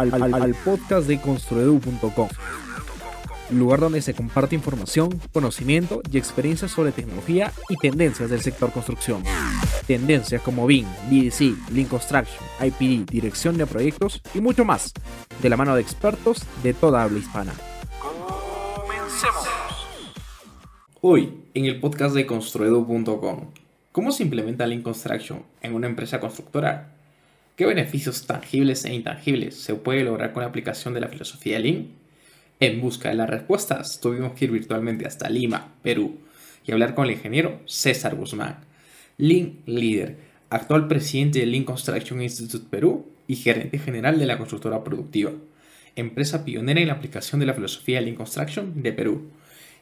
al, al- al podcast de construedu.com, lugar donde se comparte información, conocimiento y experiencias sobre tecnología y tendencias del sector construcción. Tendencias como BIM, BDC, Lean Construction, IPD, dirección de proyectos y mucho más, de la mano de expertos de toda habla hispana. Comencemos. Hoy, en el podcast de construedu.com, ¿cómo se implementa Lean Construction en una empresa constructora? ¿Qué beneficios tangibles e intangibles se puede lograr con la aplicación de la filosofía Lean? En busca de las respuestas, tuvimos que ir virtualmente hasta Lima, Perú, y hablar con el ingeniero César Guzmán, Lean Leader, actual presidente de Lean Construction Institute Perú y gerente general de la constructora productiva, empresa pionera en la aplicación de la filosofía Lean Construction de Perú.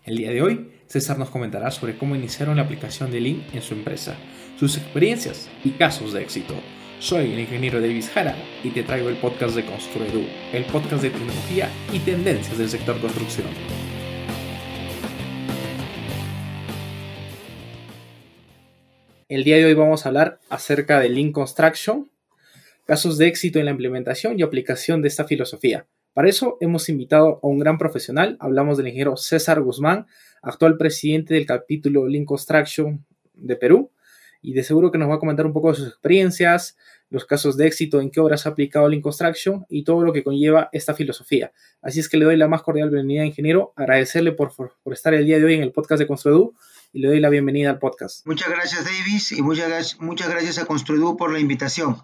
El día de hoy, César nos comentará sobre cómo iniciaron la aplicación de Lean en su empresa, sus experiencias y casos de éxito. Soy el ingeniero Davis Jara y te traigo el podcast de Construedu, el podcast de tecnología y tendencias del sector construcción. El día de hoy vamos a hablar acerca de Lean Construction, casos de éxito en la implementación y aplicación de esta filosofía. Para eso hemos invitado a un gran profesional, hablamos del ingeniero César Guzmán, actual presidente del capítulo Lean Construction de Perú, y de seguro que nos va a comentar un poco de sus experiencias, los casos de éxito, en qué obras ha aplicado Lean Construction y todo lo que conlleva esta filosofía. Así es que le doy la más cordial bienvenida, ingeniero, agradecerle por, por, por estar el día de hoy en el podcast de Construedu y le doy la bienvenida al podcast. Muchas gracias, Davis, y muchas, muchas gracias a Construedu por la invitación.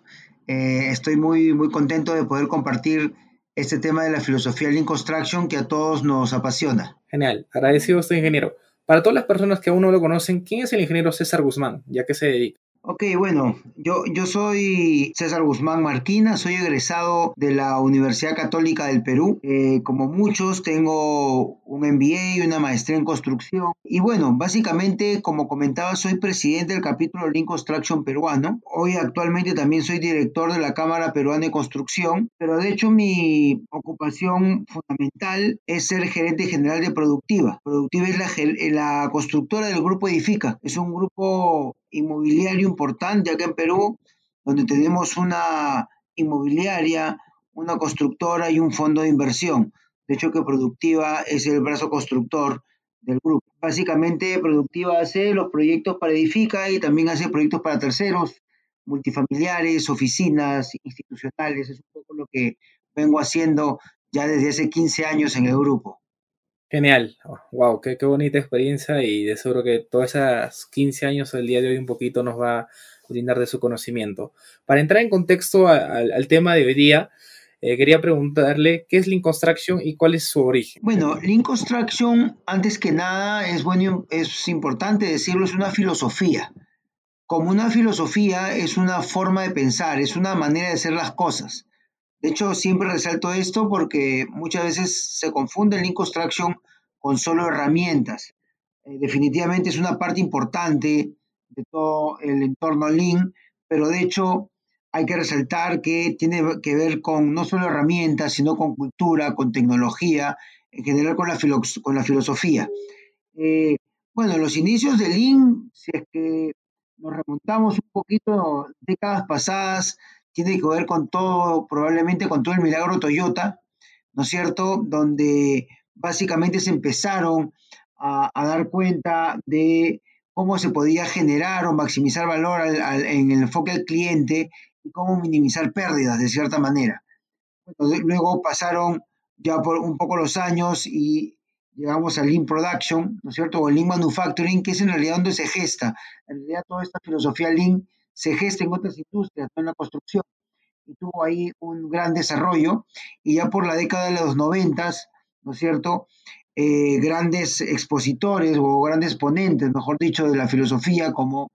Eh, estoy muy, muy contento de poder compartir este tema de la filosofía Lean Construction que a todos nos apasiona. Genial, agradecido a usted, ingeniero. Para todas las personas que aún no lo conocen, ¿quién es el ingeniero César Guzmán? ¿Ya que se dedica? Ok, bueno, yo, yo soy César Guzmán Marquina, soy egresado de la Universidad Católica del Perú. Eh, como muchos, tengo un MBA y una maestría en construcción. Y bueno, básicamente, como comentaba, soy presidente del capítulo Lean Construction peruano. Hoy actualmente también soy director de la Cámara Peruana de Construcción, pero de hecho mi ocupación fundamental es ser gerente general de Productiva. Productiva es la, la constructora del grupo Edifica. Es un grupo inmobiliario importante acá en Perú, donde tenemos una inmobiliaria, una constructora y un fondo de inversión. De hecho, que Productiva es el brazo constructor del grupo. Básicamente, Productiva hace los proyectos para Edifica y también hace proyectos para terceros, multifamiliares, oficinas, institucionales. Es un poco lo que vengo haciendo ya desde hace 15 años en el grupo. Genial, oh, wow, qué, qué, bonita experiencia y de seguro que todos esos 15 años el día de hoy un poquito nos va a brindar de su conocimiento. Para entrar en contexto al, al tema de hoy día, eh, quería preguntarle qué es Lean Construction y cuál es su origen. Bueno, Lean Construction, antes que nada, es, bueno, es importante decirlo, es una filosofía. Como una filosofía es una forma de pensar, es una manera de hacer las cosas. De hecho, siempre resalto esto porque muchas veces se confunde el Lean Construction con solo herramientas. Eh, definitivamente es una parte importante de todo el entorno Lean, pero de hecho hay que resaltar que tiene que ver con no solo herramientas, sino con cultura, con tecnología, en general con la, con la filosofía. Eh, bueno, los inicios de Lean, si es que nos remontamos un poquito décadas pasadas, tiene que ver con todo, probablemente con todo el milagro Toyota, ¿no es cierto? Donde básicamente se empezaron a, a dar cuenta de cómo se podía generar o maximizar valor al, al, en el enfoque al cliente y cómo minimizar pérdidas de cierta manera. Luego pasaron ya por un poco los años y llegamos al Lean Production, ¿no es cierto? O Lean Manufacturing, que es en realidad donde se gesta. En realidad toda esta filosofía Lean se gesta en otras industrias, no en la construcción. Y tuvo ahí un gran desarrollo. Y ya por la década de los noventas, ¿no es cierto? Eh, grandes expositores o grandes ponentes, mejor dicho, de la filosofía, como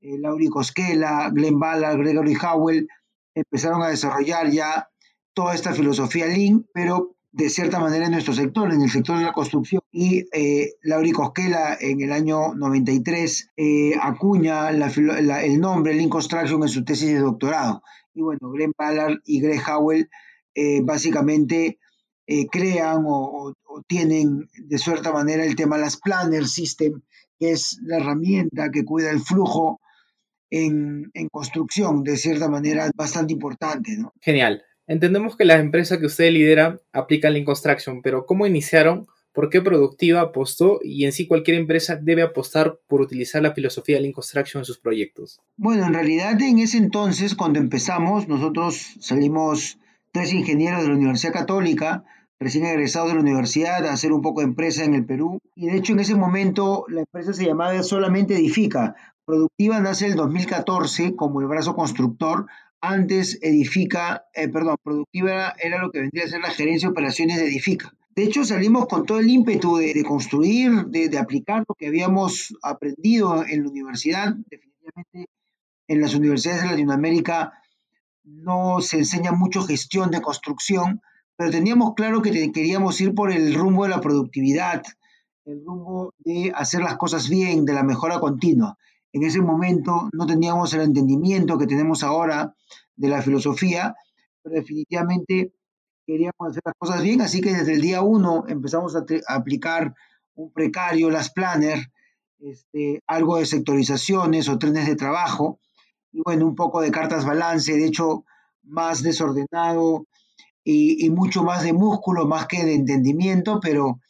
eh, Lauri Cosquela, Glenn Ballard, Gregory Howell, empezaron a desarrollar ya toda esta filosofía Lean, pero de cierta manera en nuestro sector, en el sector de la construcción. Y eh, Lauri Cosquela en el año 93 eh, acuña la, la, el nombre Lean Construction en su tesis de doctorado. Y bueno, Glenn Ballard y Greg Howell eh, básicamente eh, crean o, tienen de cierta manera el tema las Planner System, que es la herramienta que cuida el flujo en, en construcción, de cierta manera bastante importante. ¿no? Genial. Entendemos que la empresa que usted lidera aplica Lean Construction, pero ¿cómo iniciaron? ¿Por qué Productiva apostó? Y en sí cualquier empresa debe apostar por utilizar la filosofía de Lean Construction en sus proyectos. Bueno, en realidad en ese entonces, cuando empezamos, nosotros salimos tres ingenieros de la Universidad Católica, recién egresados de la universidad, a hacer un poco de empresa en el Perú. Y de hecho en ese momento la empresa se llamaba solamente Edifica. Productiva nace en el 2014 como el brazo constructor antes Edifica, eh, perdón, Productiva era, lo que vendría a ser la gerencia de operaciones de Edifica. De hecho, salimos con todo el ímpetu de, construir, de, aplicar lo que habíamos aprendido en la universidad. Definitivamente, en las universidades de Latinoamérica no se enseña mucho gestión de construcción, pero teníamos claro que queríamos ir por el rumbo de la productividad, el rumbo de hacer las cosas bien, de la mejora continua. En ese momento no teníamos el entendimiento que tenemos ahora de la filosofía, pero definitivamente queríamos hacer las cosas bien, así que desde el día uno empezamos a, aplicar un precario, las planner, este, algo de sectorizaciones o trenes de trabajo, y bueno, un poco de cartas balance, de hecho, más desordenado y, mucho más de músculo, más que de entendimiento, pero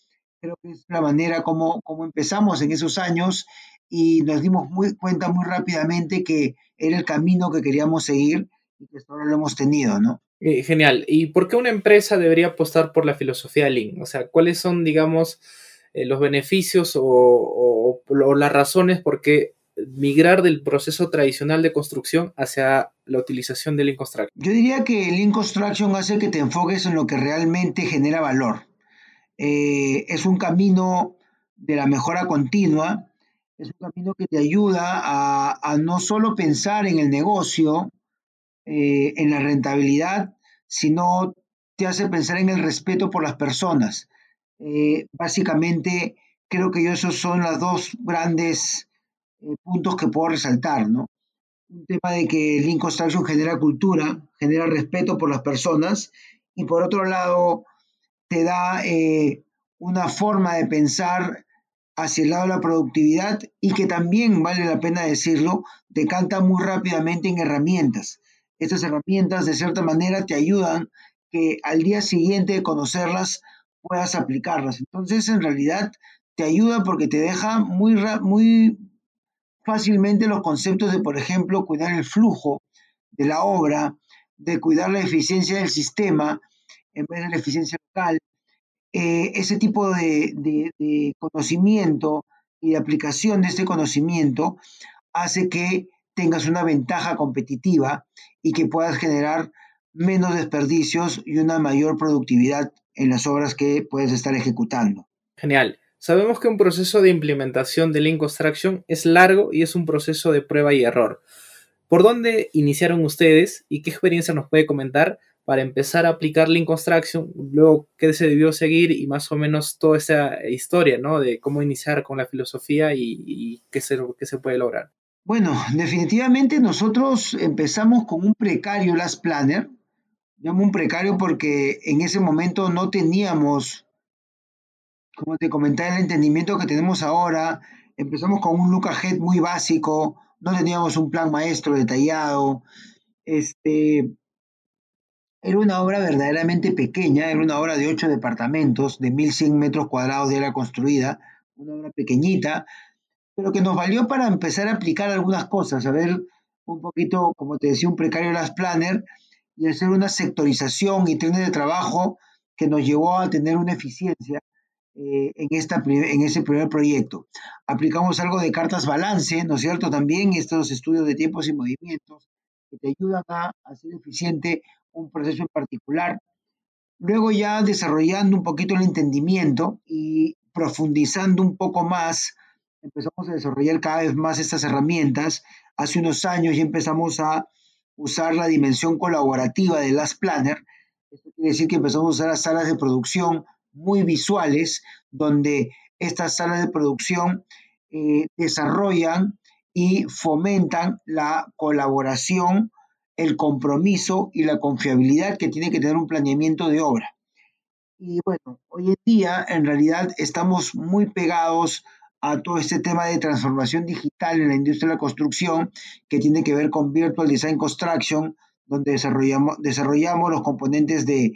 creo que es la manera como, como empezamos en esos años y nos dimos muy, cuenta muy rápidamente que era el camino que queríamos seguir y que ahora lo hemos tenido, ¿no? Eh, genial. ¿Y por qué una empresa debería apostar por la filosofía Lean? O sea, ¿cuáles son, digamos, eh, los beneficios o, las razones por qué migrar del proceso tradicional de construcción hacia la utilización de Lean Construction? Yo diría que Lean Construction hace que te enfoques en lo que realmente genera valor. Eh, es un camino de la mejora continua es un camino que te ayuda a, no solo pensar en el negocio, eh, en la rentabilidad, sino te hace pensar en el respeto por las personas. Eh, básicamente, creo que esos son los dos grandes eh, puntos que puedo resaltar, ¿no? Un tema de que Lean Construction genera cultura, genera respeto por las personas, y por otro lado, te da una forma de pensar hacia el lado de la productividad y que también, vale la pena decirlo, decanta muy rápidamente en herramientas. Estas herramientas de cierta manera te ayudan que al día siguiente de conocerlas puedas aplicarlas. Entonces, en realidad, te ayuda porque te deja muy, muy fácilmente los conceptos de, por ejemplo, cuidar el flujo de la obra, de cuidar la eficiencia del sistema en vez de la eficiencia local, eh, ese tipo de, conocimiento y de aplicación de este conocimiento hace que tengas una ventaja competitiva y que puedas generar menos desperdicios y una mayor productividad en las obras que puedes estar ejecutando. Genial. Sabemos que un proceso de implementación de Lean Construction es largo y es un proceso de prueba y error. ¿Por dónde iniciaron ustedes y qué experiencia nos puede comentar para empezar a aplicar Lean Construction, luego qué se debió seguir y más o menos toda esa historia, ¿no? De cómo iniciar con la filosofía y, qué, se, qué se puede lograr. Bueno, definitivamente nosotros empezamos con un precario Last Planner. Llamo un precario porque en ese momento no teníamos, como te comentaba, el entendimiento que tenemos ahora. Empezamos con un look ahead muy básico, no teníamos un plan maestro detallado. Este, era una obra verdaderamente pequeña, era una obra de ocho departamentos, de 1.100 metros cuadrados de era construida, una obra pequeñita, pero que nos valió para empezar a aplicar algunas cosas, a ver un poquito, como te decía, un precario las planner y hacer una sectorización y trenes de trabajo que nos llevó a tener una eficiencia eh, en, esta, en ese primer proyecto. Aplicamos algo de cartas balance, ¿no es cierto? También estos estudios de tiempos y movimientos que te ayudan a hacer eficiente un proceso en particular. Luego ya desarrollando un poquito el entendimiento y profundizando un poco más, empezamos a desarrollar cada vez más estas herramientas. Hace unos años ya empezamos a usar la dimensión colaborativa de Last Planner. Esto quiere decir que empezamos a usar las salas de producción muy visuales, donde estas salas de producción eh, desarrollan y fomentan la colaboración el compromiso y la confiabilidad que tiene que tener un planeamiento de obra. Y bueno, hoy en día en realidad estamos muy pegados a todo este tema de transformación digital en la industria de la construcción que tiene que ver con Virtual Design Construction, donde desarrollamos, desarrollamos los componentes de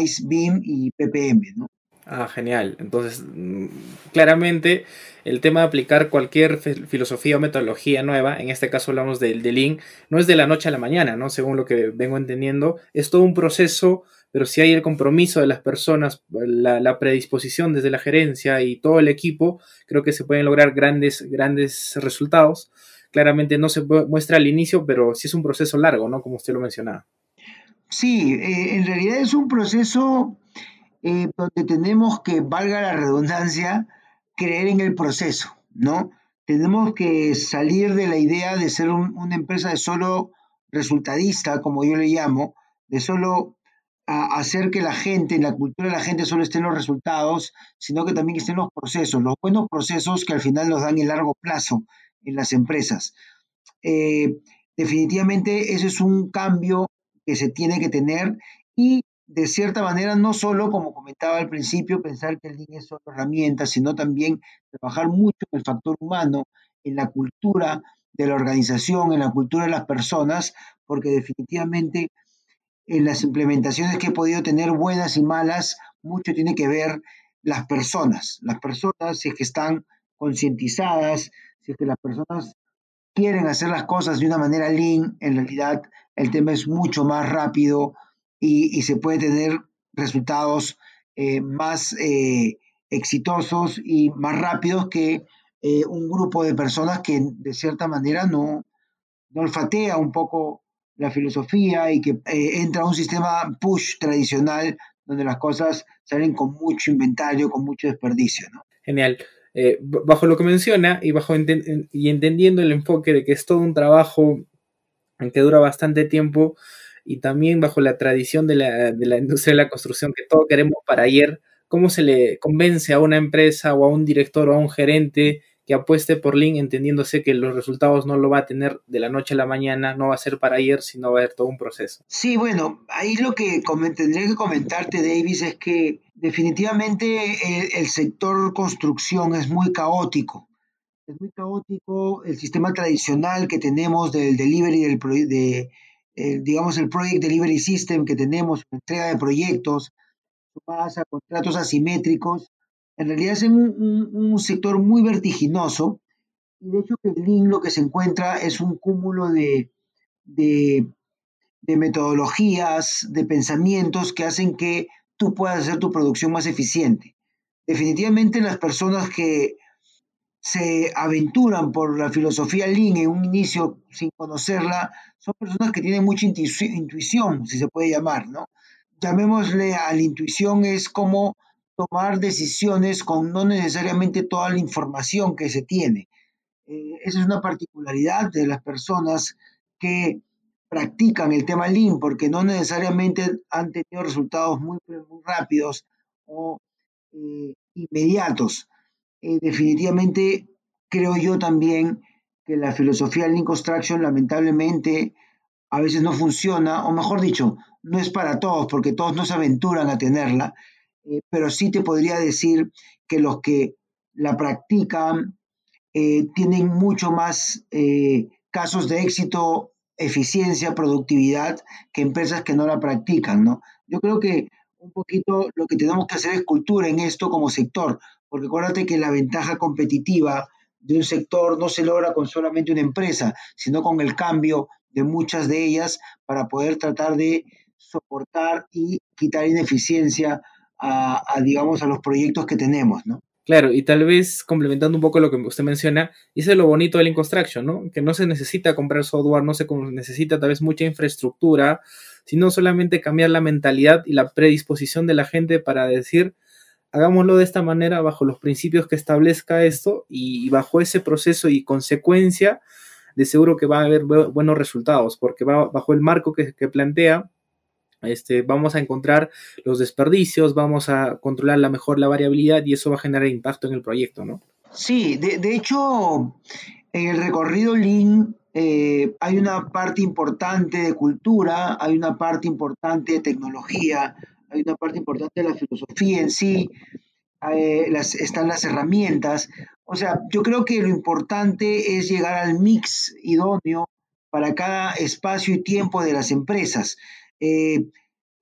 ICE, BIM y PPM. ¿no? Ah, genial. Entonces, mm, claramente el tema de aplicar cualquier filosofía o metodología nueva, en este caso hablamos del de no es de la noche a la mañana, ¿no? Según lo que vengo entendiendo, es todo un proceso, pero si hay el compromiso de las personas, la, predisposición desde la gerencia y todo el equipo, creo que se pueden lograr grandes, grandes resultados. Claramente no se muestra al inicio, pero sí es un proceso largo, ¿no? Como usted lo mencionaba. Sí, eh, en realidad es un proceso eh, donde tenemos que, valga la redundancia, creer en el proceso, ¿no? Tenemos que salir de la idea de ser una empresa de solo resultadista, como yo le llamo, de solo hacer que la gente, en la cultura de la gente solo estén los resultados, sino que también estén los procesos, los buenos procesos que al final nos dan el largo plazo en las empresas. Eh, definitivamente ese es un cambio que se tiene que tener y de cierta manera, no solo, como comentaba al principio, pensar que el Lean es solo herramienta, sino también trabajar mucho en el factor humano, en la cultura de la organización, en la cultura de las personas, porque definitivamente en las implementaciones que he podido tener, buenas y malas, mucho tiene que ver las personas. Las personas, si es que están concientizadas, si es que las personas quieren hacer las cosas de una manera lean, en realidad el tema es mucho más rápido, y, se puede tener resultados eh, más eh, exitosos y más rápidos que eh, un grupo de personas que de cierta manera no, olfatea un poco la filosofía y que entra a un sistema push tradicional donde las cosas salen con mucho inventario, con mucho desperdicio. Genial. bajo lo que menciona y, bajo y entendiendo el enfoque de que es todo un trabajo que dura bastante tiempo, y también bajo la tradición de la, de la industria de la construcción que todo queremos para ayer, ¿cómo se le convence a una empresa o a un director o a un gerente que apueste por Lean entendiéndose que los resultados no lo va a tener de la noche a la mañana, no va a ser para ayer, sino va a haber todo un proceso. Sí, bueno, ahí lo que tendría que comentarte, Davis, es que definitivamente el, sector construcción es muy caótico. Es muy caótico el sistema tradicional que tenemos del delivery del, de, digamos, el Project Delivery System que tenemos, entrega de proyectos, sumadas a contratos asimétricos, en realidad es un, un, sector muy vertiginoso y de hecho el Lean lo que se encuentra es un cúmulo de, de, de metodologías, de pensamientos que hacen que tú puedas hacer tu producción más eficiente. Definitivamente las personas que se aventuran por la filosofía Lean en un inicio sin conocerla, son personas que tienen mucha intuición, si se puede llamar, ¿no? Llamémosle a la intuición es como tomar decisiones con no necesariamente toda la información que se tiene. Eh, esa es una particularidad de las personas que practican el tema Lean, porque no necesariamente han tenido resultados muy, muy rápidos o eh, inmediatos. Eh, definitivamente creo yo también que la filosofía Lean Construction lamentablemente a veces no funciona, o mejor dicho, no es para todos, porque todos no se aventuran a tenerla, eh, pero sí te podría decir que los que la practican eh, tienen mucho más casos de éxito, eficiencia, productividad que empresas que no la practican, ¿no? Yo creo que un poquito lo que tenemos que hacer es cultura en esto como sector, porque acuérdate que la ventaja competitiva de un sector no se logra con solamente una empresa, sino con el cambio de muchas de ellas para poder tratar de soportar y quitar ineficiencia a, digamos, a los proyectos que tenemos, ¿no? Claro, y tal vez complementando un poco lo que usted menciona, y es lo bonito del Construction, ¿no? Que no se necesita comprar software, no se necesita tal vez mucha infraestructura, sino solamente cambiar la mentalidad y la predisposición de la gente para decir, hagámoslo de esta manera bajo los principios que establezca esto y bajo ese proceso y consecuencia, de seguro que va a haber buenos resultados, porque va bajo el marco que, plantea, este, vamos a encontrar los desperdicios, vamos a controlar la mejor la variabilidad y eso va a generar impacto en el proyecto, ¿no? Sí, de, hecho, en el recorrido Lean eh, hay una parte importante de cultura, hay una parte importante de tecnología, hay una parte importante de la filosofía en sí, las, están las herramientas. O sea, yo creo que lo importante es llegar al mix idóneo para cada espacio y tiempo de las empresas. Eh,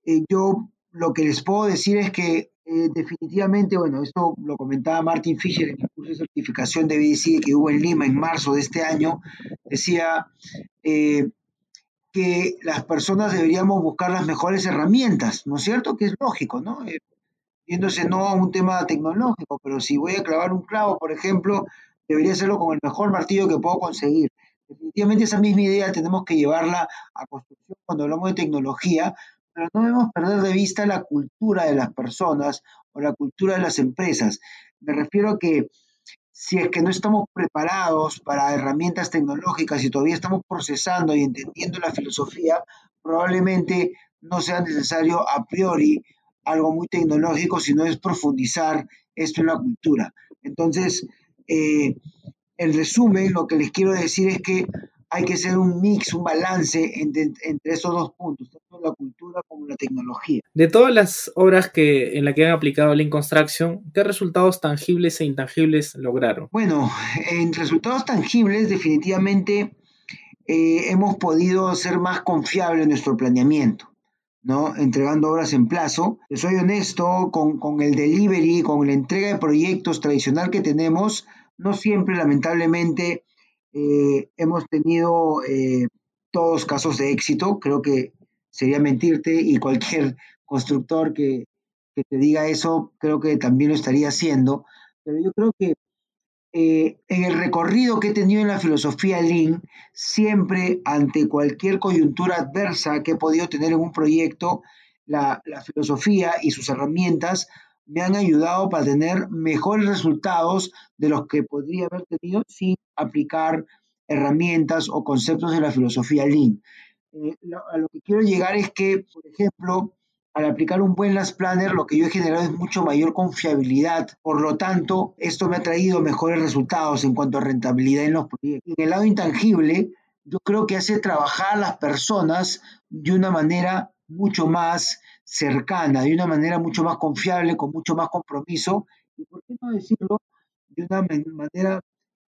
eh, yo lo que les puedo decir es que eh, definitivamente, bueno, esto lo comentaba Martin Fisher en el curso de certificación de BDC que hubo en Lima en marzo de este año, decía que las personas deberíamos buscar las mejores herramientas, ¿no es cierto? Que es lógico, ¿no? viéndose no a un tema tecnológico, pero si voy a clavar un clavo, por ejemplo, debería hacerlo con el mejor martillo que puedo conseguir. Definitivamente esa misma idea tenemos que llevarla a construcción cuando hablamos de tecnología, pero no debemos perder de vista la cultura de las personas o la cultura de las empresas. Me refiero a que si es que no estamos preparados para herramientas tecnológicas y todavía estamos procesando y entendiendo la filosofía, probablemente no sea necesario a priori algo muy tecnológico, sino es profundizar esto en la cultura. Entonces, eh, en resumen, lo que les quiero decir es que hay que hacer un mix, un balance entre, esos dos puntos, tanto la cultura como la tecnología. De todas las obras que, en las que han aplicado Lean Construction, ¿qué resultados tangibles e intangibles lograron? Bueno, en resultados tangibles definitivamente eh, hemos podido ser más confiables en nuestro planeamiento. ¿no? entregando obras en plazo. Soy honesto, con, con, el delivery, con la entrega de proyectos tradicional que tenemos, no siempre, lamentablemente, eh, hemos tenido eh, todos casos de éxito. Creo que sería mentirte y cualquier constructor que, te diga eso, creo que también lo estaría haciendo. Pero yo creo que eh, en el recorrido que he tenido en la filosofía Lean, siempre ante cualquier coyuntura adversa que he podido tener en un proyecto, la, filosofía y sus herramientas me han ayudado para tener mejores resultados de los que podría haber tenido sin aplicar herramientas o conceptos de la filosofía Lean. Eh, a lo que quiero llegar es que, por ejemplo, al aplicar un buen Last Planner, lo que yo he generado es mucho mayor confiabilidad. Por lo tanto, esto me ha traído mejores resultados en cuanto a rentabilidad en los proyectos. En el lado intangible, yo creo que hace trabajar a las personas de una manera mucho más cercana, de una manera mucho más confiable, con mucho más compromiso, y por qué no decirlo, de una manera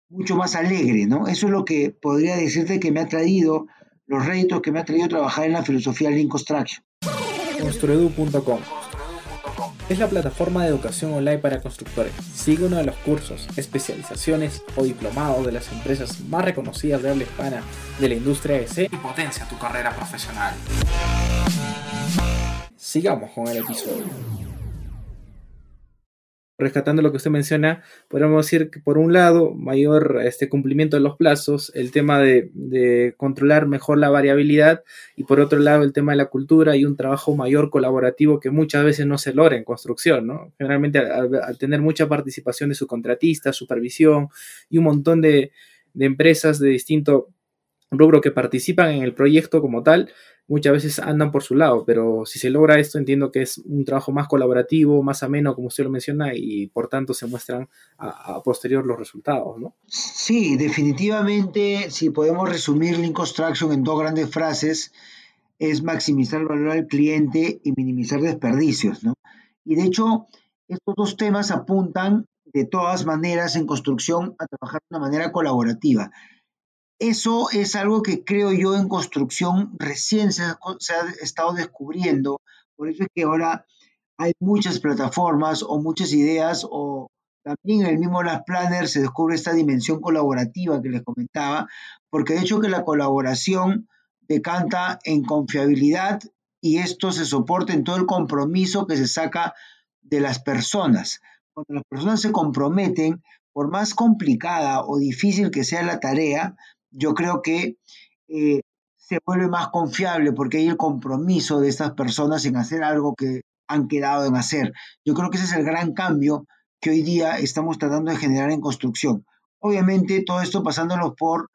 mucho más alegre, ¿no? Eso es lo que podría decirte que me ha traído, los réditos que me ha traído trabajar en la filosofía Lean Construction. Construedu.com es la plataforma de educación online para constructores. Sigue uno de los cursos, especializaciones o diplomados de las empresas más reconocidas de habla hispana de la industria EC y potencia tu carrera profesional. Sigamos con el episodio rescatando lo que usted menciona, podríamos decir que por un lado, mayor este, cumplimiento de los plazos, el tema de, controlar mejor la variabilidad y por otro lado el tema de la cultura y un trabajo mayor colaborativo que muchas veces no se logra en construcción, ¿no? Generalmente al, tener mucha participación de su contratista, supervisión y un montón de, de empresas de distinto rubro que participan en el proyecto como tal, muchas veces andan por su lado, pero si se logra esto entiendo que es un trabajo más colaborativo, más ameno, como usted lo menciona, y por tanto se muestran a, posterior los resultados, ¿no? Sí, definitivamente, si podemos resumir Link Construction en dos grandes frases, es maximizar el valor al cliente y minimizar desperdicios, ¿no? Y de hecho, estos dos temas apuntan de todas maneras en construcción a trabajar de una manera colaborativa. Eso es algo que creo yo en construcción recién se ha, estado descubriendo. Por eso es que ahora hay muchas plataformas o muchas ideas o también en el mismo Las Planner se descubre esta dimensión colaborativa que les comentaba, porque de hecho que la colaboración decanta en confiabilidad y esto se soporta en todo el compromiso que se saca de las personas. Cuando las personas se comprometen, por más complicada o difícil que sea la tarea, yo creo que eh, se vuelve más confiable porque hay el compromiso de estas personas en hacer algo que han quedado en hacer. Yo creo que ese es el gran cambio que hoy día estamos tratando de generar en construcción. Obviamente todo esto pasándolo por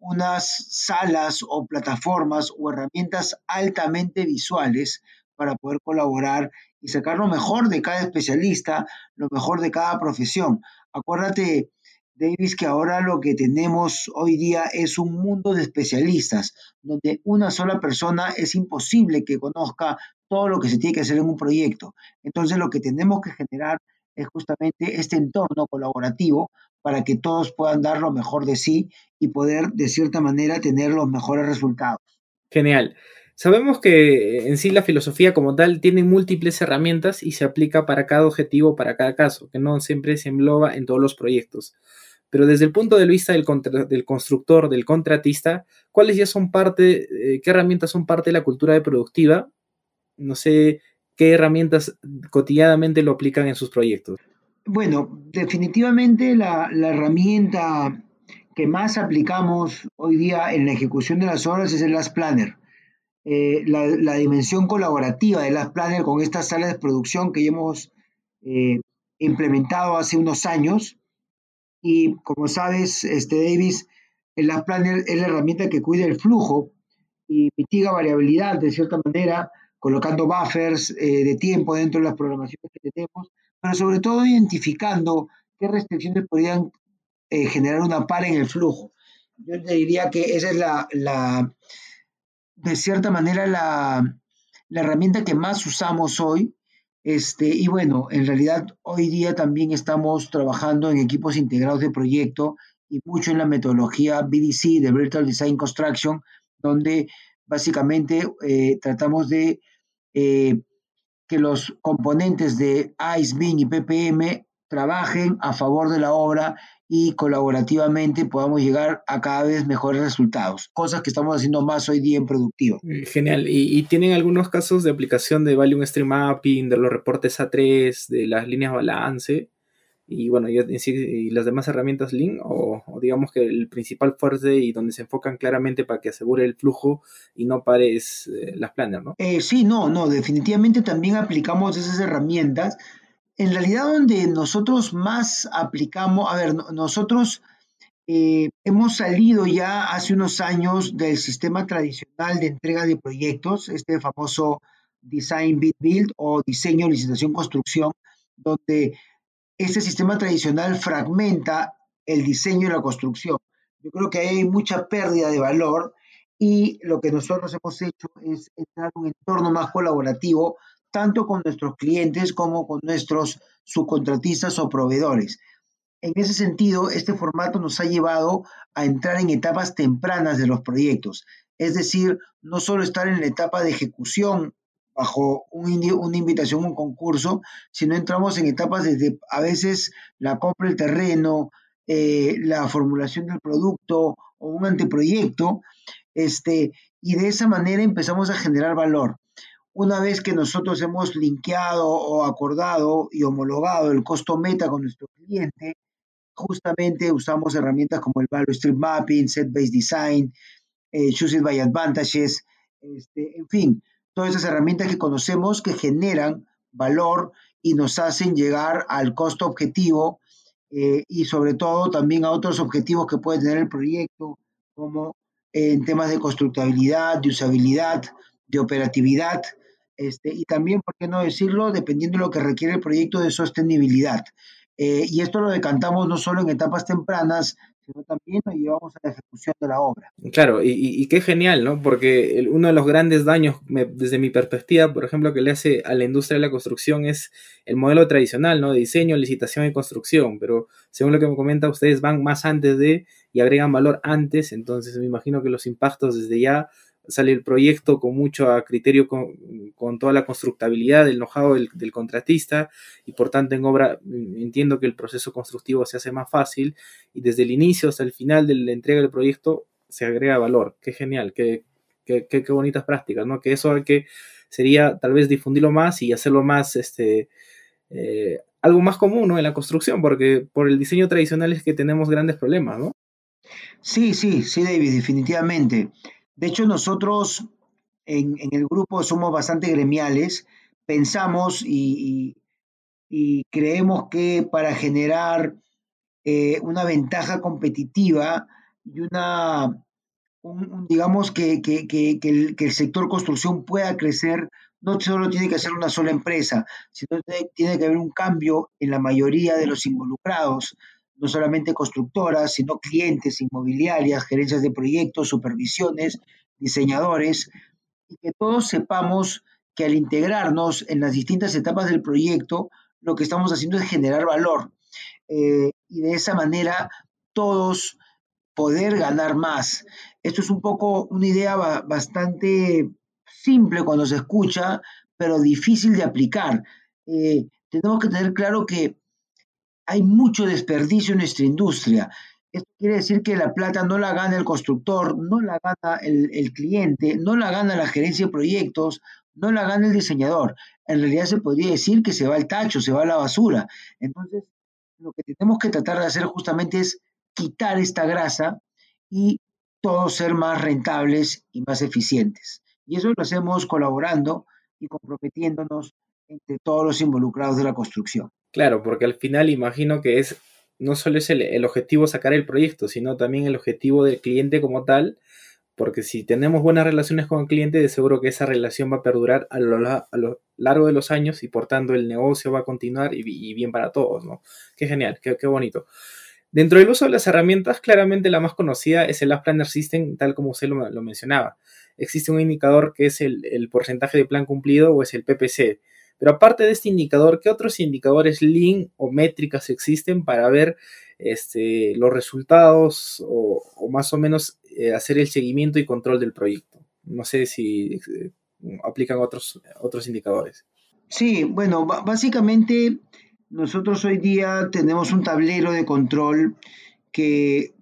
unas salas o plataformas o herramientas altamente visuales para poder colaborar y sacar lo mejor de cada especialista, lo mejor de cada profesión. Acuérdate Davis, que ahora lo que tenemos hoy día es un mundo de especialistas, donde una sola persona es imposible que conozca todo lo que se tiene que hacer en un proyecto. Entonces lo que tenemos que generar es justamente este entorno colaborativo para que todos puedan dar lo mejor de sí y poder de cierta manera tener los mejores resultados. Genial. Sabemos que en sí la filosofía como tal tiene múltiples herramientas y se aplica para cada objetivo, para cada caso, que no siempre se engloba en todos los proyectos. Pero desde el punto de vista del, del constructor, del contratista, ¿cuáles ya son parte, eh, qué herramientas son parte de la cultura productiva? No sé qué herramientas cotidianamente lo aplican en sus proyectos. Bueno, definitivamente la, herramienta que más aplicamos hoy día en la ejecución de las obras es el Last Planner. Eh, la, dimensión colaborativa de Last Planner con estas salas de producción que ya hemos eh, implementado hace unos años. Y como sabes, este Davis, el Last Planner es la herramienta que cuida el flujo y mitiga variabilidad de cierta manera, colocando buffers eh, de tiempo dentro de las programaciones que tenemos pero sobre todo identificando qué restricciones podrían eh, generar una par en el flujo. Yo te diría que esa es la, la de cierta manera, la, la, herramienta que más usamos hoy. Este, y bueno, en realidad hoy día también estamos trabajando en equipos integrados de proyecto y mucho en la metodología BDC, de Virtual Design Construction, donde básicamente eh, tratamos de eh, que los componentes de ICE, y PPM trabajen a favor de la obra y colaborativamente podamos llegar a cada vez mejores resultados, cosas que estamos haciendo más hoy día en productivo. Eh, genial. ¿Y, tienen algunos casos de aplicación de Volume Stream Mapping, de los reportes A3, de las líneas balance? y bueno, y, las demás herramientas Lean, o, digamos que el principal fuerte y donde se enfocan claramente para que asegure el flujo y no pares eh, las planners, ¿no? Eh, sí, no, no, definitivamente también aplicamos esas herramientas. En realidad donde nosotros más aplicamos, a ver, nosotros eh, hemos salido ya hace unos años del sistema tradicional de entrega de proyectos, este famoso Design Bid Build o diseño, licitación, construcción, donde este sistema tradicional fragmenta el diseño y la construcción. Yo creo que hay mucha pérdida de valor y lo que nosotros hemos hecho es entrar en un entorno más colaborativo, tanto con nuestros clientes como con nuestros subcontratistas o proveedores. En ese sentido, este formato nos ha llevado a entrar en etapas tempranas de los proyectos, es decir, no solo estar en la etapa de ejecución bajo una invitación, un concurso, sino entramos en etapas desde a veces la compra del terreno, eh, la formulación del producto o un anteproyecto, este, y de esa manera empezamos a generar valor. Una vez que nosotros hemos linkeado o acordado y homologado el costo meta con nuestro cliente, justamente usamos herramientas como el Value Stream Mapping, Set Based Design, eh, Choose It by Advantages, este, en fin, todas esas herramientas que conocemos que generan valor y nos hacen llegar al costo objetivo eh, y sobre todo también a otros objetivos que puede tener el proyecto, como en temas de constructabilidad, de usabilidad, de operatividad, este, y también, por qué no decirlo, dependiendo de lo que requiere el proyecto de sostenibilidad. Eh, y esto lo decantamos no solo en etapas tempranas, sino también nos llevamos a la ejecución de la obra. Claro, y, qué genial, ¿no? Porque uno de los grandes daños, desde mi perspectiva, por ejemplo, que le hace a la industria de la construcción es el modelo tradicional, ¿no? De diseño, licitación y construcción, pero según lo que me comenta, ustedes van más antes de y agregan valor antes, entonces me imagino que los impactos desde ya sale el proyecto con mucho a criterio con, toda la constructabilidad, del know-how del, contratista y por tanto en obra mm, entiendo que el proceso constructivo se hace más fácil y desde el inicio hasta el final de la entrega del proyecto se agrega valor. Qué genial, qué, qué, qué, bonitas prácticas, ¿no? Que eso que sería tal vez difundirlo más y hacerlo más, este, eh, algo más común, ¿no? En la construcción, porque por el diseño tradicional es que tenemos grandes problemas, ¿no? Sí, sí, sí, David, definitivamente. De hecho, nosotros en, el grupo somos bastante gremiales, pensamos y, creemos que para generar eh, una ventaja competitiva y una, digamos, que, el, que el sector construcción pueda crecer, no solo tiene que ser una sola empresa, sino que tiene que haber un cambio en la mayoría de los involucrados no solamente constructoras, sino clientes, inmobiliarias, gerencias de proyectos, supervisiones, diseñadores, y que todos sepamos que al integrarnos en las distintas etapas del proyecto, lo que estamos haciendo es generar valor. Eh, y de esa manera todos poder ganar más. Esto es un poco una idea bastante simple cuando se escucha, pero difícil de aplicar. Eh, tenemos que tener claro que hay mucho desperdicio en nuestra industria. Esto quiere decir que la plata no la gana el constructor, no la gana el, el, cliente, no la gana la gerencia de proyectos, no la gana el diseñador. En realidad se podría decir que se va al tacho, se va a la basura. Entonces, lo que tenemos que tratar de hacer justamente es quitar esta grasa y todos ser más rentables y más eficientes. Y eso lo hacemos colaborando y comprometiéndonos entre todos los involucrados de la construcción. Claro, porque al final imagino que es no solo es el, objetivo sacar el proyecto, sino también el objetivo del cliente como tal, porque si tenemos buenas relaciones con el cliente, de seguro que esa relación va a perdurar a lo, largo de los años y por tanto el negocio va a continuar y, bien para todos, ¿no? Qué genial, qué, bonito. Dentro del uso de las herramientas, claramente la más conocida es el App Planner System, tal como usted lo, mencionaba. Existe un indicador que es el porcentaje de plan cumplido o es el PPC pero aparte de este indicador, ¿qué otros indicadores Lean o métricas existen para ver este, los resultados o, más o menos eh, hacer el seguimiento y control del proyecto? No sé si eh, aplican otros, otros indicadores. Sí, bueno, básicamente nosotros hoy día tenemos un tablero de control que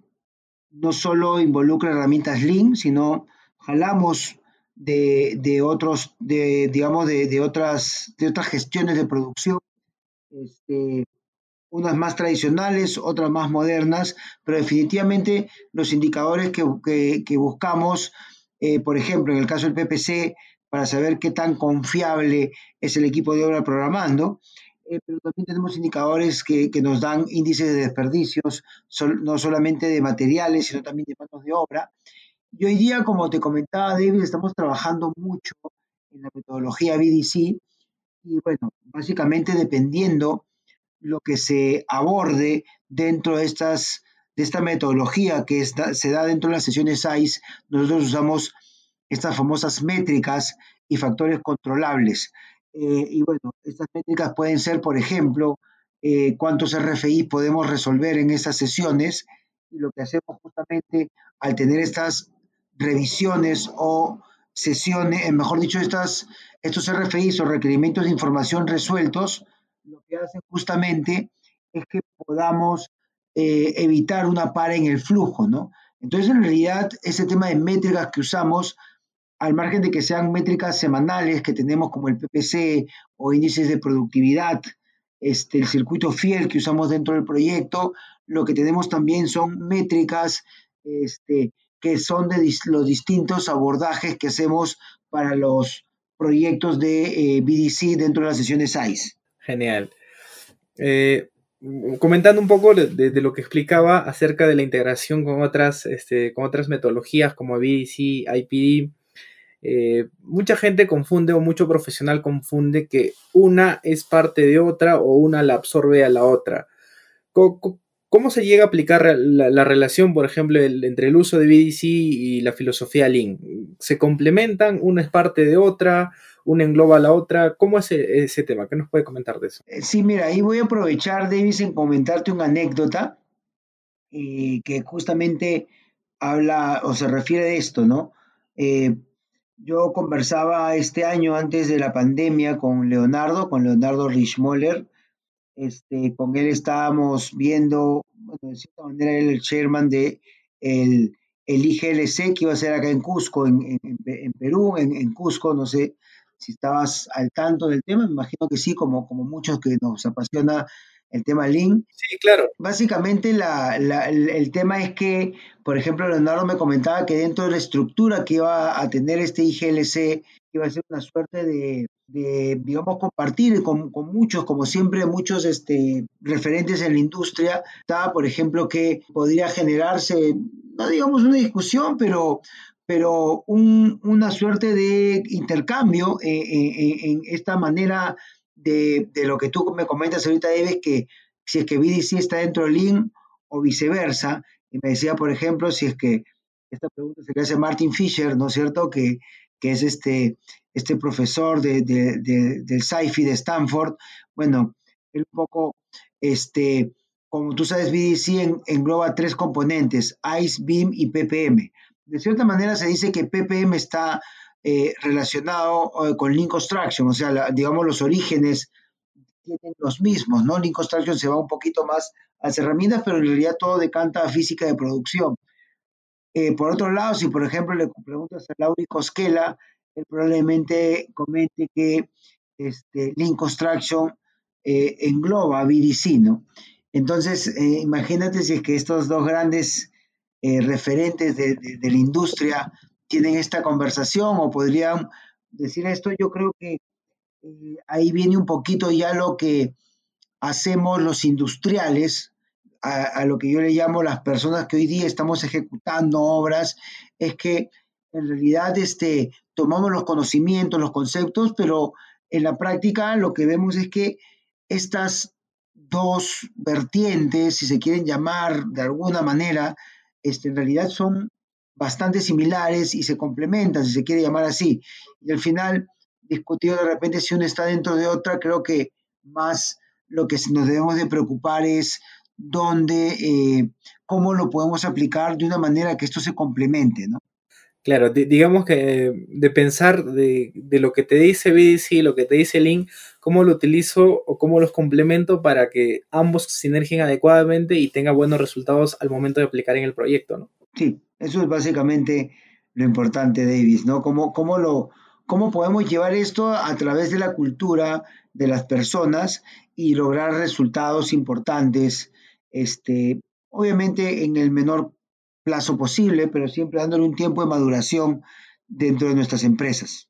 no solo involucra herramientas Lean, sino jalamos de, otros, de, digamos, de, otras, de otras gestiones de producción, este, unas más tradicionales, otras más modernas, pero definitivamente los indicadores que, buscamos, eh, por ejemplo, en el caso del PPC, para saber qué tan confiable es el equipo de obra programando, eh, pero también tenemos indicadores que, nos dan índices de desperdicios, no solamente de materiales, sino también de manos de obra, y hoy día, como te comentaba David, estamos trabajando mucho en la metodología BDC y bueno, básicamente dependiendo lo que se aborde dentro de, estas, de esta metodología que se da dentro de las sesiones SAIS, nosotros usamos estas famosas métricas y factores controlables. Eh, y bueno, estas métricas pueden ser, por ejemplo, eh, cuántos RFI podemos resolver en esas sesiones. Y lo que hacemos justamente al tener estas revisiones o sesiones, eh, mejor dicho, estas, estos RFIs o requerimientos de información resueltos, lo que hacen justamente es que podamos eh, evitar una para en el flujo, ¿no? Entonces, en realidad, ese tema de métricas que usamos, al margen de que sean métricas semanales que tenemos como el PPC o índices de productividad, este, el circuito fiel que usamos dentro del proyecto, lo que tenemos también son métricas este, que son de los distintos abordajes que hacemos para los proyectos de eh, BDC dentro de las sesiones SAIS. Genial. Eh, comentando un poco de, lo que explicaba acerca de la integración con otras, este, con otras metodologías como BDC, IPD, eh, mucha gente confunde o mucho profesional confunde que una es parte de otra o una la absorbe a la otra. ¿Cómo se llega a aplicar la, relación, por ejemplo, entre el uso de BDC y la filosofía Lean? ¿Se complementan? ¿Una es parte de otra? ¿Una engloba a la otra? ¿Cómo es e, ese, tema? ¿Qué nos puede comentar de eso? Eh, sí, mira, ahí voy a aprovechar, Davis, en comentarte una anécdota eh, que justamente habla o se refiere a esto, ¿no? Eh, yo conversaba este año antes de la pandemia con Leonardo, con Leonardo Richmoller, este, con él estábamos viendo, bueno, de cierta manera, él el chairman de el, el IGLC que iba a ser acá en Cusco, en, Perú, en, Cusco, no sé si estabas al tanto del tema, me imagino que sí, como, como muchos que nos apasiona el tema Lean. Sí, claro. Básicamente la, el, el, tema es que, por ejemplo, Leonardo me comentaba que dentro de la estructura que iba a tener este IGLC, iba a ser una suerte de, digamos, compartir con, muchos, como siempre, muchos este, referentes en la industria. Estaba, por ejemplo, que podría generarse, no digamos una discusión, pero, pero una suerte de intercambio eh, eh, en, esta manera de, lo que tú me comentas ahorita, Eves, que si es que BDC está dentro del Lean o viceversa. Y me decía, por ejemplo, si es que esta pregunta se le hace Martin Fisher, ¿no es cierto? Que que es este, este profesor de, del SciFi de Stanford, bueno, él un poco este, como tú sabes, BDC engloba tres componentes, ICE, BIM y PPM. De cierta manera se dice que PPM está eh, relacionado eh, con Link Construction, o sea, digamos los orígenes tienen los mismos, ¿no? Link Construction se va un poquito más a las herramientas, pero en realidad todo decanta a física de producción. Eh, por otro lado, si por ejemplo le preguntas a Lauri Cosquela, él probablemente comente que este, Link Construction engloba a BDC, ¿no? Entonces, imagínate si es que estos dos grandes referentes de, de, la industria tienen esta conversación o podrían decir esto, yo creo que eh, ahí viene un poquito ya lo que hacemos los industriales, a, lo que yo le llamo las personas que hoy día estamos ejecutando obras, es que en realidad este, tomamos los conocimientos, los conceptos, pero en la práctica lo que vemos es que estas dos vertientes, si se quieren llamar de alguna manera, este, en realidad son bastante similares y se complementan, si se quiere llamar así. Y al final, discutido de repente si uno está dentro de otra, creo que más lo que nos debemos de preocupar es dónde, eh, cómo lo podemos aplicar de una manera que esto se complemente, ¿no? Claro, digamos que de pensar de, de, lo que te dice BDC, lo que te dice Link, cómo lo utilizo o cómo los complemento para que ambos sinergien adecuadamente y tenga buenos resultados al momento de aplicar en el proyecto, ¿no? Sí, eso es básicamente lo importante, Davis, ¿no? ¿Cómo, cómo, lo, ¿Cómo podemos llevar esto a través de la cultura de las personas y lograr resultados importantes, este, obviamente en el menor plazo posible, pero siempre dándole un tiempo de maduración dentro de nuestras empresas.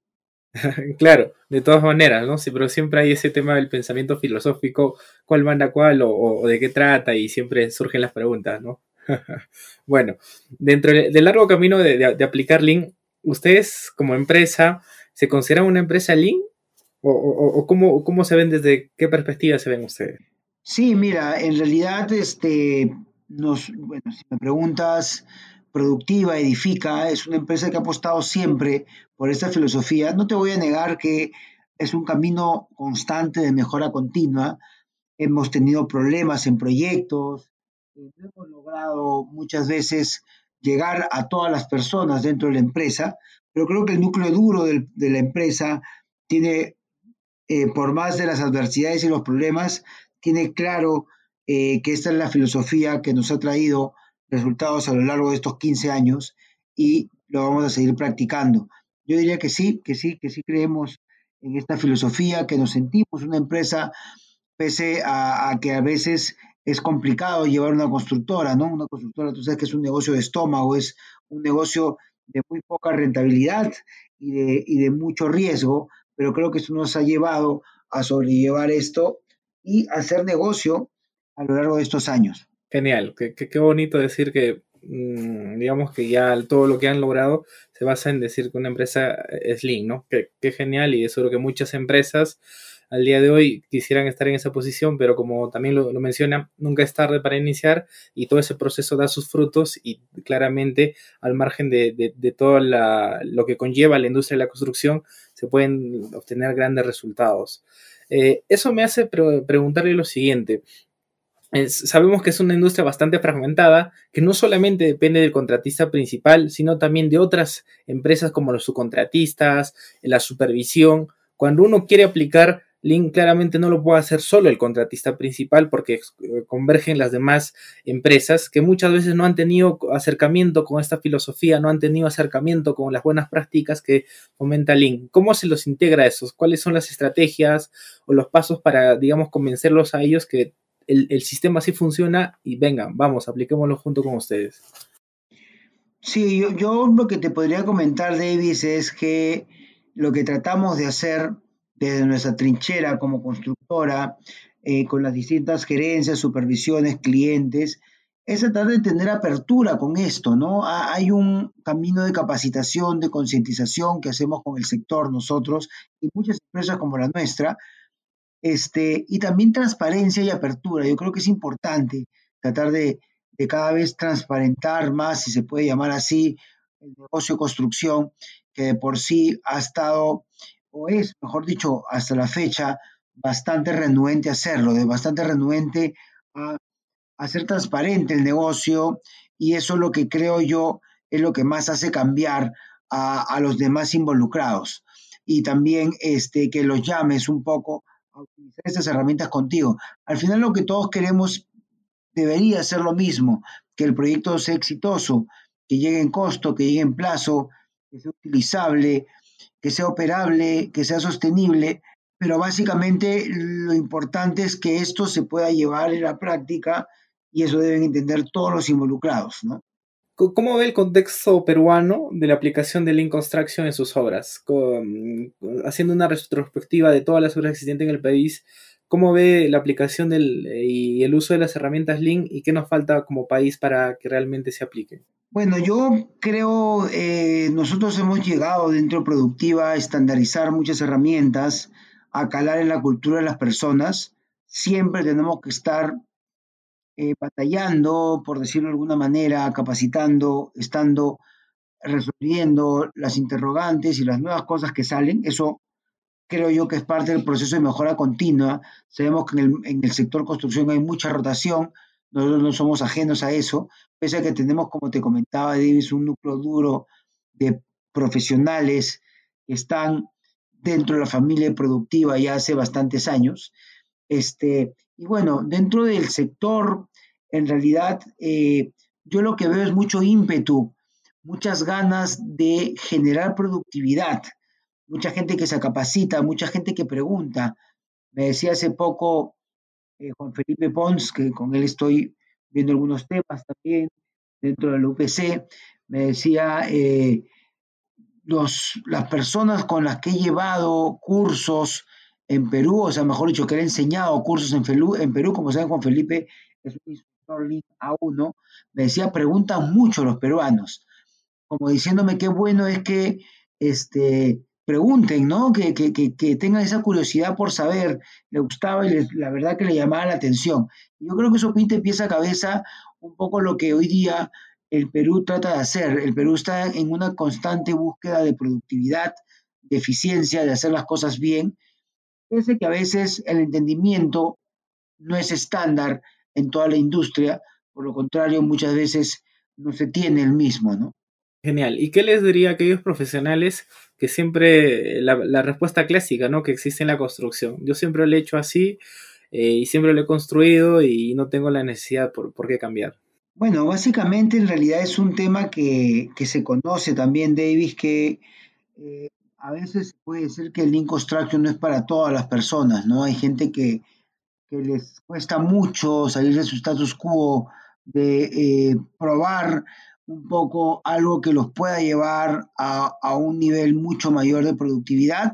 claro, de todas maneras, ¿no? Sí, pero siempre hay ese tema del pensamiento filosófico, cuál manda cuál o, o de qué trata, y siempre surgen las preguntas, ¿no? bueno, dentro del largo camino de, aplicar Lean, ¿ustedes como empresa se consideran una empresa Lean? ¿O, cómo, se ven desde qué perspectiva se ven ustedes? Sí, mira, en realidad, este, nos, bueno, si me preguntas, productiva, edifica, es una empresa que ha apostado siempre por esta filosofía. No te voy a negar que es un camino constante de mejora continua. Hemos tenido problemas en proyectos, no hemos logrado muchas veces llegar a todas las personas dentro de la empresa, pero creo que el núcleo duro de, la empresa tiene, eh, por más de las adversidades y los problemas, tiene claro eh, que esta es la filosofía que nos ha traído resultados a lo largo de estos 15 años y lo vamos a seguir practicando. Yo diría que sí, que sí, que sí creemos en esta filosofía, que nos sentimos una empresa, pese a que a veces es complicado llevar una constructora, ¿no? Una constructora, tú sabes que es un negocio de estómago, es un negocio de muy poca rentabilidad y de, de mucho riesgo, pero creo que eso nos ha llevado a sobrellevar esto y hacer negocio a lo largo de estos años. Genial, qué, bonito decir que, mm, digamos que ya todo lo que han logrado se basa en decir que una empresa es lean, ¿no? Qué genial y eso es lo que muchas empresas al día de hoy quisieran estar en esa posición, pero como también lo, menciona, nunca es tarde para iniciar y todo ese proceso da sus frutos y claramente al margen de, todo lo que conlleva la industria de la construcción se pueden obtener grandes resultados. Eh, eso me hace preguntarle lo siguiente. sabemos que es una industria bastante fragmentada, que no solamente depende del contratista principal, sino también de otras empresas como los subcontratistas, la supervisión. Cuando uno quiere aplicar Link claramente no lo puede hacer solo el contratista principal porque eh, convergen las demás empresas que muchas veces no han tenido acercamiento con esta filosofía, no han tenido acercamiento con las buenas prácticas que fomenta Link. ¿Cómo se los integra a esos? ¿Cuáles son las estrategias o los pasos para, digamos, convencerlos a ellos que el, sistema sí funciona y vengan, vamos, apliquémoslo junto con ustedes? Sí, yo, yo lo que te podría comentar, Davis, es que lo que tratamos de hacer desde nuestra trinchera como constructora, eh, con las distintas gerencias, supervisiones, clientes, es tratar de tener apertura con esto, ¿no? Hay un camino de capacitación, de concientización que hacemos con el sector nosotros y muchas empresas como la nuestra, este, y también transparencia y apertura. Yo creo que es importante tratar de, de cada vez transparentar más, si se puede llamar así, el negocio construcción, que de por sí ha estado o es, mejor dicho, hasta la fecha, bastante renuente a hacerlo, de bastante renuente a hacer transparente el negocio y eso es lo que creo yo es lo que más hace cambiar a, los demás involucrados. Y también este, que los llames un poco a utilizar estas herramientas contigo. Al final lo que todos queremos debería ser lo mismo, que el proyecto sea exitoso, que llegue en costo, que llegue en plazo, que sea utilizable, que sea operable, que sea sostenible, pero básicamente lo importante es que esto se pueda llevar en la práctica y eso deben entender todos los involucrados, ¿no? ¿Cómo ve el contexto peruano de la aplicación de Lean Construction en sus obras? haciendo una retrospectiva de todas las obras existentes en el país, ¿cómo ve la aplicación del, y el uso de las herramientas Lean y qué nos falta como país para que realmente se apliquen? Bueno, yo creo, eh, nosotros hemos llegado dentro de Productiva a estandarizar muchas herramientas, a calar en la cultura de las personas. Siempre tenemos que estar eh, batallando, por decirlo de alguna manera, capacitando, estando resolviendo las interrogantes y las nuevas cosas que salen. Eso creo yo que es parte del proceso de mejora continua. Sabemos que en el, sector construcción hay mucha rotación, nosotros no somos ajenos a eso, pese a que tenemos, como te comentaba Davis, un núcleo duro de profesionales que están dentro de la familia productiva ya hace bastantes años. Este, y bueno, dentro del sector, en realidad, eh, yo lo que veo es mucho ímpetu, muchas ganas de generar productividad, mucha gente que se capacita, mucha gente que pregunta. Me decía hace poco eh, Juan Felipe Pons, que con él estoy viendo algunos temas también dentro del UPC, me decía, eh, los, las personas con las que he llevado cursos, en Perú, o sea, mejor dicho, que le he enseñado cursos en Perú, en Perú como saben, Juan Felipe es un instructor Link A1, me decía, preguntan mucho los peruanos, como diciéndome qué bueno es que este, pregunten, ¿no? Que, que, que, tengan esa curiosidad por saber, le gustaba y la verdad que le llamaba la atención. Yo creo que eso pinta en pieza cabeza un poco lo que hoy día el Perú trata de hacer. El Perú está en una constante búsqueda de productividad, de eficiencia, de hacer las cosas bien, Parece que a veces el entendimiento no es estándar en toda la industria, por lo contrario, muchas veces no se tiene el mismo, ¿no? Genial. ¿Y qué les diría a aquellos profesionales que siempre, la, respuesta clásica, ¿no? Que existe en la construcción. Yo siempre lo he hecho así eh, y siempre lo he construido y no tengo la necesidad por, por qué cambiar. Bueno, básicamente en realidad es un tema que, que se conoce también, Davis, que eh, a veces puede ser que el link construction no es para todas las personas, ¿no? Hay gente que, les cuesta mucho salir de su status quo, de eh, probar un poco algo que los pueda llevar a, un nivel mucho mayor de productividad.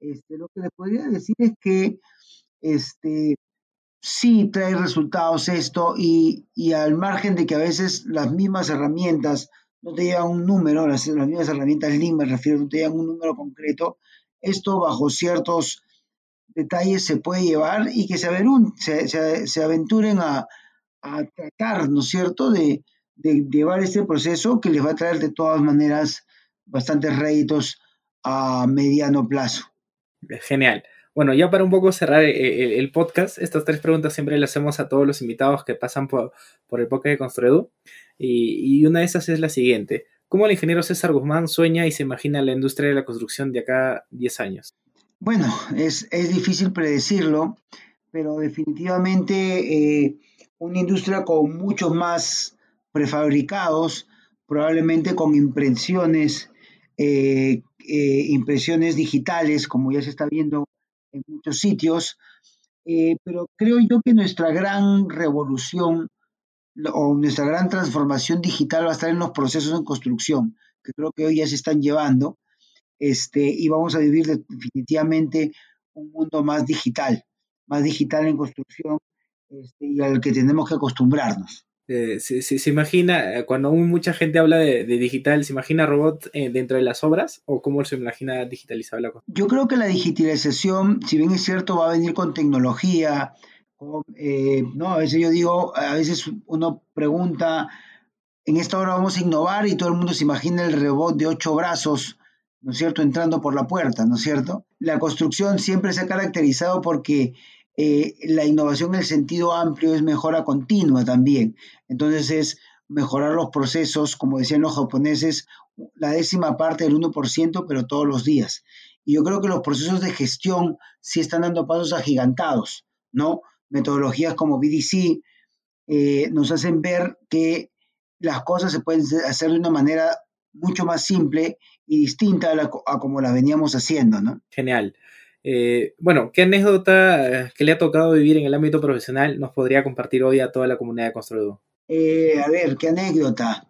Este, lo que les podría decir es que este, sí trae resultados esto y, y al margen de que a veces las mismas herramientas no te llevan un número, las, mismas herramientas Lean me refiero, no te llevan un número concreto. Esto bajo ciertos detalles se puede llevar y que se, se, se, aventuren a, tratar, ¿no es cierto?, de, llevar este proceso que les va a traer de todas maneras bastantes réditos a mediano plazo. Genial. Bueno, ya para un poco cerrar eh, eh, el, podcast, estas tres preguntas siempre las hacemos a todos los invitados que pasan por, por el podcast de Construedu. Y, una de esas es la siguiente. ¿Cómo el ingeniero César Guzmán sueña y se imagina la industria de la construcción de acá 10 años? Bueno, es, difícil predecirlo, pero definitivamente eh, una industria con muchos más prefabricados, probablemente con impresiones, eh, eh, impresiones digitales, como ya se está viendo en muchos sitios, pero creo yo que nuestra gran revolución o nuestra gran transformación digital va a estar en los procesos en construcción, que creo que hoy ya se están llevando, este, y vamos a vivir definitivamente un mundo más digital, más digital en construcción este, y al que tenemos que acostumbrarnos. Eh, se, imagina, eh, cuando mucha gente habla de, digital, ¿se imagina robot eh, dentro de las obras o cómo se imagina digitalizar la cosa? Yo creo que la digitalización, si bien es cierto, va a venir con tecnología, eh, no, a veces yo digo, a veces uno pregunta, en esta hora vamos a innovar y todo el mundo se imagina el robot de ocho brazos, ¿no es cierto?, entrando por la puerta, ¿no es cierto? La construcción siempre se ha caracterizado porque eh, la innovación en el sentido amplio es mejora continua también. Entonces es mejorar los procesos, como decían los japoneses, la décima parte del 1%, pero todos los días. Y yo creo que los procesos de gestión sí están dando pasos agigantados, ¿no? Metodologías como BDC eh, nos hacen ver que las cosas se pueden hacer de una manera mucho más simple y distinta a, como la veníamos haciendo, ¿no? Genial. Eh, bueno, ¿qué anécdota eh, que le ha tocado vivir en el ámbito profesional nos podría compartir hoy a toda la comunidad de Construido? Eh, a ver, ¿qué anécdota?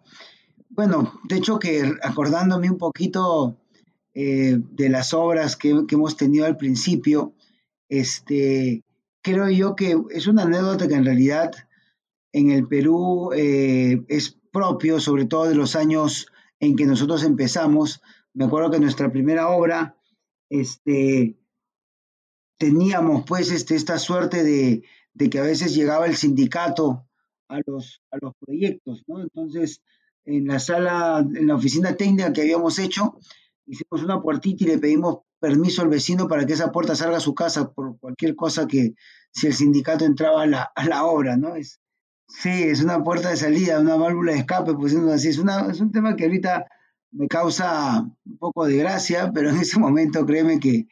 Bueno, de hecho que acordándome un poquito de las obras que, hemos tenido al principio, este, creo yo que es una anécdota que en realidad en el Perú es propio, sobre todo de los años en que nosotros empezamos. Me acuerdo que nuestra primera obra, este, teníamos pues este, esta suerte de, que a veces llegaba el sindicato a los, a los proyectos, ¿no? Entonces, en la sala, en la oficina técnica que habíamos hecho, hicimos una puertita y le pedimos permiso al vecino para que esa puerta salga a su casa por cualquier cosa que, si el sindicato entraba a la, a la obra, ¿no? Es, sí, es una puerta de salida, una válvula de escape, pues así. Es, una, es un tema que ahorita me causa un poco de gracia, pero en ese momento créeme que,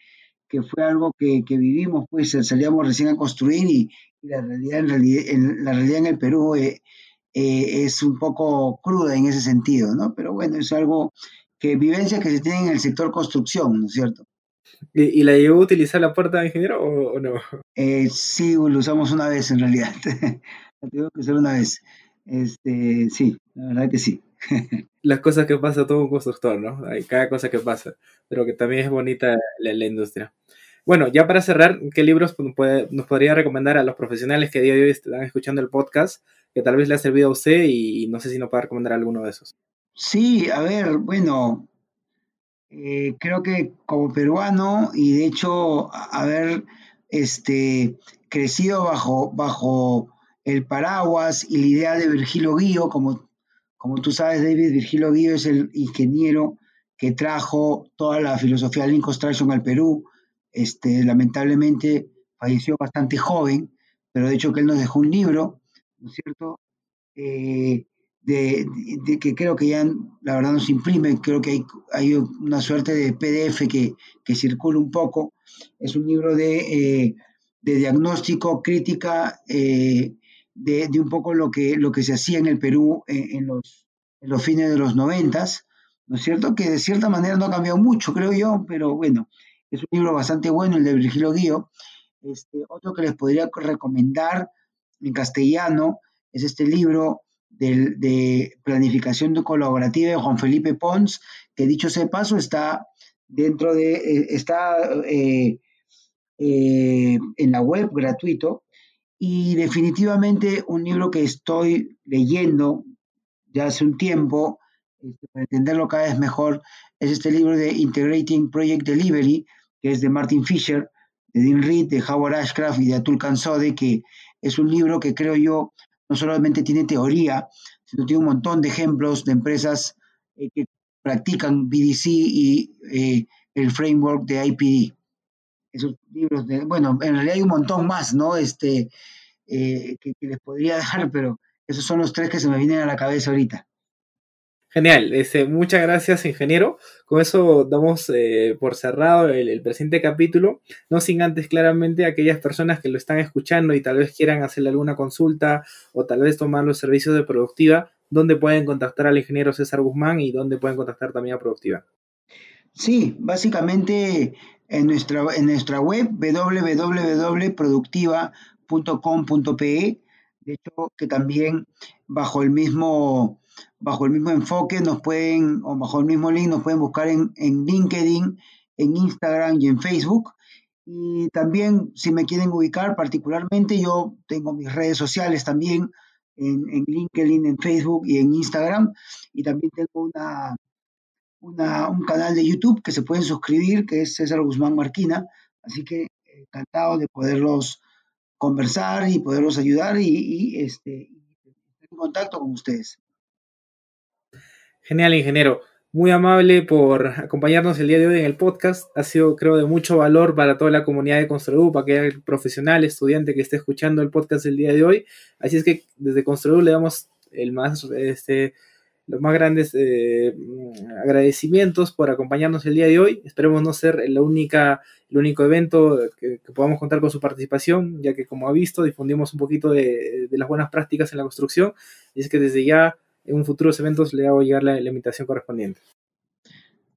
que fue algo que, vivimos, pues salíamos recién a construir y, la, realidad, en realidad, en, la realidad en el Perú eh, eh, es un poco cruda en ese sentido, ¿no? Pero bueno, es algo que vivencias que se tienen en el sector construcción, ¿no es cierto? ¿Y, la llegó a utilizar la puerta de ingeniero o, no? Eh, sí, lo usamos una vez en realidad. la tengo que usar una vez. Este, sí, la verdad que sí. Las cosas que pasa todo un constructor, ¿no? Hay cada cosa que pasa, pero que también es bonita la, industria. Bueno, ya para cerrar, ¿qué libros nos podría recomendar a los profesionales que día de hoy están escuchando el podcast que tal vez le ha servido a usted y, no sé si nos puede recomendar alguno de esos? Sí, a ver, bueno, eh, creo que como peruano y de hecho haber este, crecido bajo, bajo el paraguas y la idea de Virgilio Guío, como, como tú sabes, David, Virgilio Guío es el ingeniero que trajo toda la filosofía Lean Construction al Perú. Este, lamentablemente falleció bastante joven, pero de hecho que él nos dejó un libro, ¿no es cierto? Eh, de, que creo que ya la verdad no se imprime, creo que hay, hay una suerte de PDF que, que circula un poco. Es un libro de, eh, de diagnóstico, crítica eh, de, un poco lo que, lo que se hacía en el Perú en, los, los, fines de los noventas, ¿no es cierto? Que de cierta manera no ha cambiado mucho, creo yo, pero bueno, es un libro bastante bueno, el de Virgilio Guío. Este, otro que les podría recomendar en castellano es este libro de, de planificación colaborativa de Juan Felipe Pons, que dicho sea paso está dentro de, eh, está eh, eh, en la web gratuito y definitivamente un libro que estoy leyendo ya hace un tiempo, este, para entenderlo cada vez mejor, es este libro de Integrating Project Delivery, que es de Martin Fisher, de Dean Reed, de Howard Ashcraft y de Atul Kansode, que es un libro que creo yo no solamente tiene teoría, sino tiene un montón de ejemplos de empresas eh, que practican BDC y eh, el framework de IPD esos libros de, bueno, en realidad hay un montón más, ¿no? Este, eh, que, les podría dar, pero esos son los tres que se me vienen a la cabeza ahorita. Genial, este, muchas gracias ingeniero. Con eso damos eh, por cerrado el, el, presente capítulo, no sin antes claramente aquellas personas que lo están escuchando y tal vez quieran hacerle alguna consulta o tal vez tomar los servicios de Productiva, ¿dónde pueden contactar al ingeniero César Guzmán y dónde pueden contactar también a Productiva? Sí, básicamente en nuestra, en nuestra web www.productiva.com.pe. De hecho, que también bajo el mismo bajo el mismo enfoque nos pueden, o bajo el mismo link, nos pueden buscar en, en LinkedIn, en Instagram y en Facebook. Y también, si me quieren ubicar particularmente, yo tengo mis redes sociales también en, en LinkedIn, en Facebook y en Instagram. Y también tengo una, un canal de YouTube que se pueden suscribir, que es César Guzmán Marquina. Así que encantado de poderlos conversar y poderlos ayudar y, este, estar en contacto con ustedes. Genial, ingeniero. muy amable por acompañarnos el día de hoy en el podcast. Ha sido, creo, de mucho valor para toda la comunidad de Construedu, para aquel profesional, estudiante que esté escuchando el podcast el día de hoy. Así es que desde Construedu le damos el más, este, los más grandes eh, agradecimientos por acompañarnos el día de hoy. Esperemos no ser la única, el único evento que, podamos contar con su participación, ya que como ha visto, difundimos un poquito de, las buenas prácticas en la construcción. Y es que desde ya, en futuros eventos, le hago llegar la, invitación correspondiente.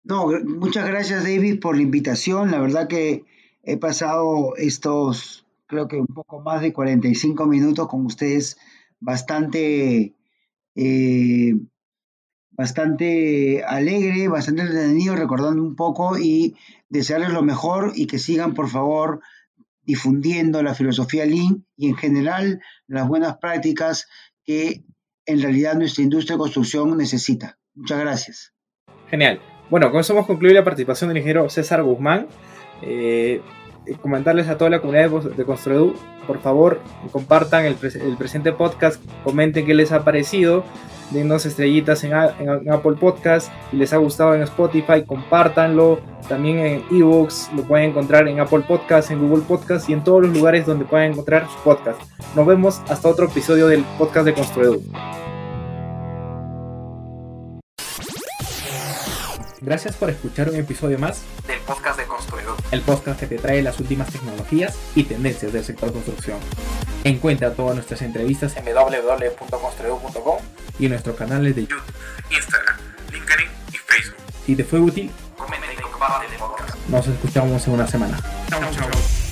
No, muchas gracias David por la invitación. La verdad que he pasado estos, creo que un poco más de 45 minutos con ustedes bastante eh, bastante alegre, bastante entretenido, recordando un poco y desearles lo mejor y que sigan, por favor, difundiendo la filosofía Lean y en general las buenas prácticas que en realidad nuestra industria de construcción necesita. Muchas gracias. Genial. Bueno, con eso hemos concluido la participación del ingeniero César Guzmán. Eh, comentarles a toda la comunidad de Construedu, por favor, compartan el, el presente podcast, comenten qué les ha parecido denos estrellitas en, Apple Podcast. Si les ha gustado en Spotify, compártanlo. También en ebooks lo pueden encontrar en Apple Podcast, en Google Podcast y en todos los lugares donde puedan encontrar su podcast. Nos vemos hasta otro episodio del podcast de Construedo. Gracias por escuchar un episodio más del podcast de Construedo, el podcast que te trae las últimas tecnologías y tendencias del sector construcción. Encuentra todas nuestras entrevistas en www.construedo.com y en nuestros canales de YouTube, Instagram, LinkedIn y Facebook. Si te fue útil, comenta y comparte el podcast. Nos escuchamos en una semana. Chau, chau.